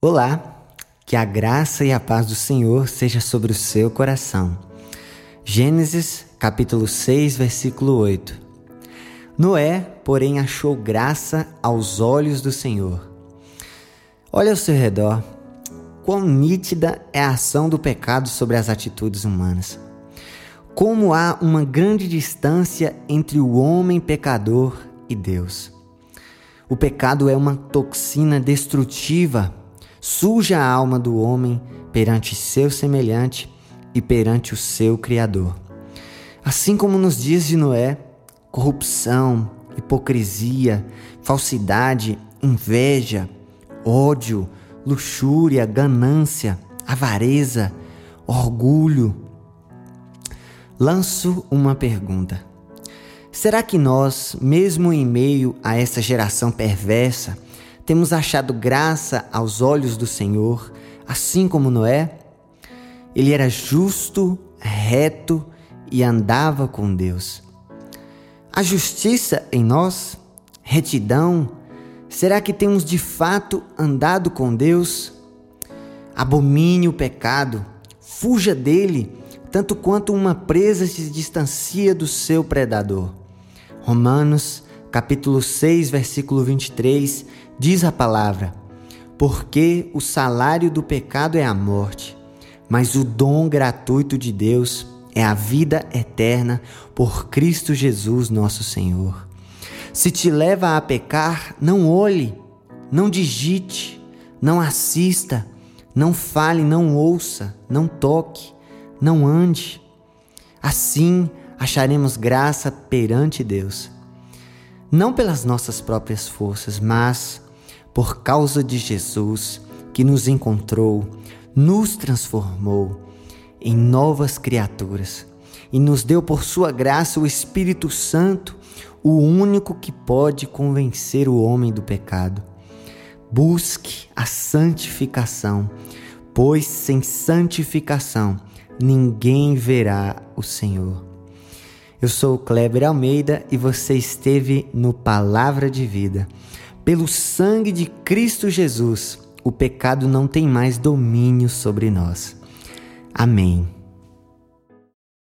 Olá, que a graça e a paz do Senhor seja sobre o seu coração. Gênesis capítulo 6, versículo 8. Noé, porém, achou graça aos olhos do Senhor. Olha ao seu redor, quão nítida é a ação do pecado sobre as atitudes humanas. Como há uma grande distância entre o homem pecador e Deus. O pecado é uma toxina destrutiva suja a alma do homem perante seu semelhante e perante o seu Criador. Assim como nos dias de Noé, corrupção, hipocrisia, falsidade, inveja, ódio, luxúria, ganância, avareza, orgulho. Lanço uma pergunta. Será que nós, mesmo em meio a essa geração perversa, temos achado graça aos olhos do Senhor, assim como Noé? Ele era justo, reto e andava com Deus. A justiça em nós, retidão, será que temos de fato andado com Deus? Abomine o pecado, fuja dele, tanto quanto uma presa se distancia do seu predador. Romanos capítulo 6, versículo 23, diz a palavra: Porque o salário do pecado é a morte, mas o dom gratuito de Deus é a vida eterna por Cristo Jesus, nosso Senhor. Se te leva a pecar, não olhe, não digite, não assista, não fale, não ouça, não toque, não ande. Assim acharemos graça perante Deus não pelas nossas próprias forças, mas por causa de Jesus que nos encontrou, nos transformou em novas criaturas e nos deu por sua graça o Espírito Santo, o único que pode convencer o homem do pecado. Busque a santificação, pois sem santificação ninguém verá o Senhor. Eu sou o Kleber Almeida e você esteve no Palavra de Vida. Pelo sangue de Cristo Jesus, o pecado não tem mais domínio sobre nós. Amém.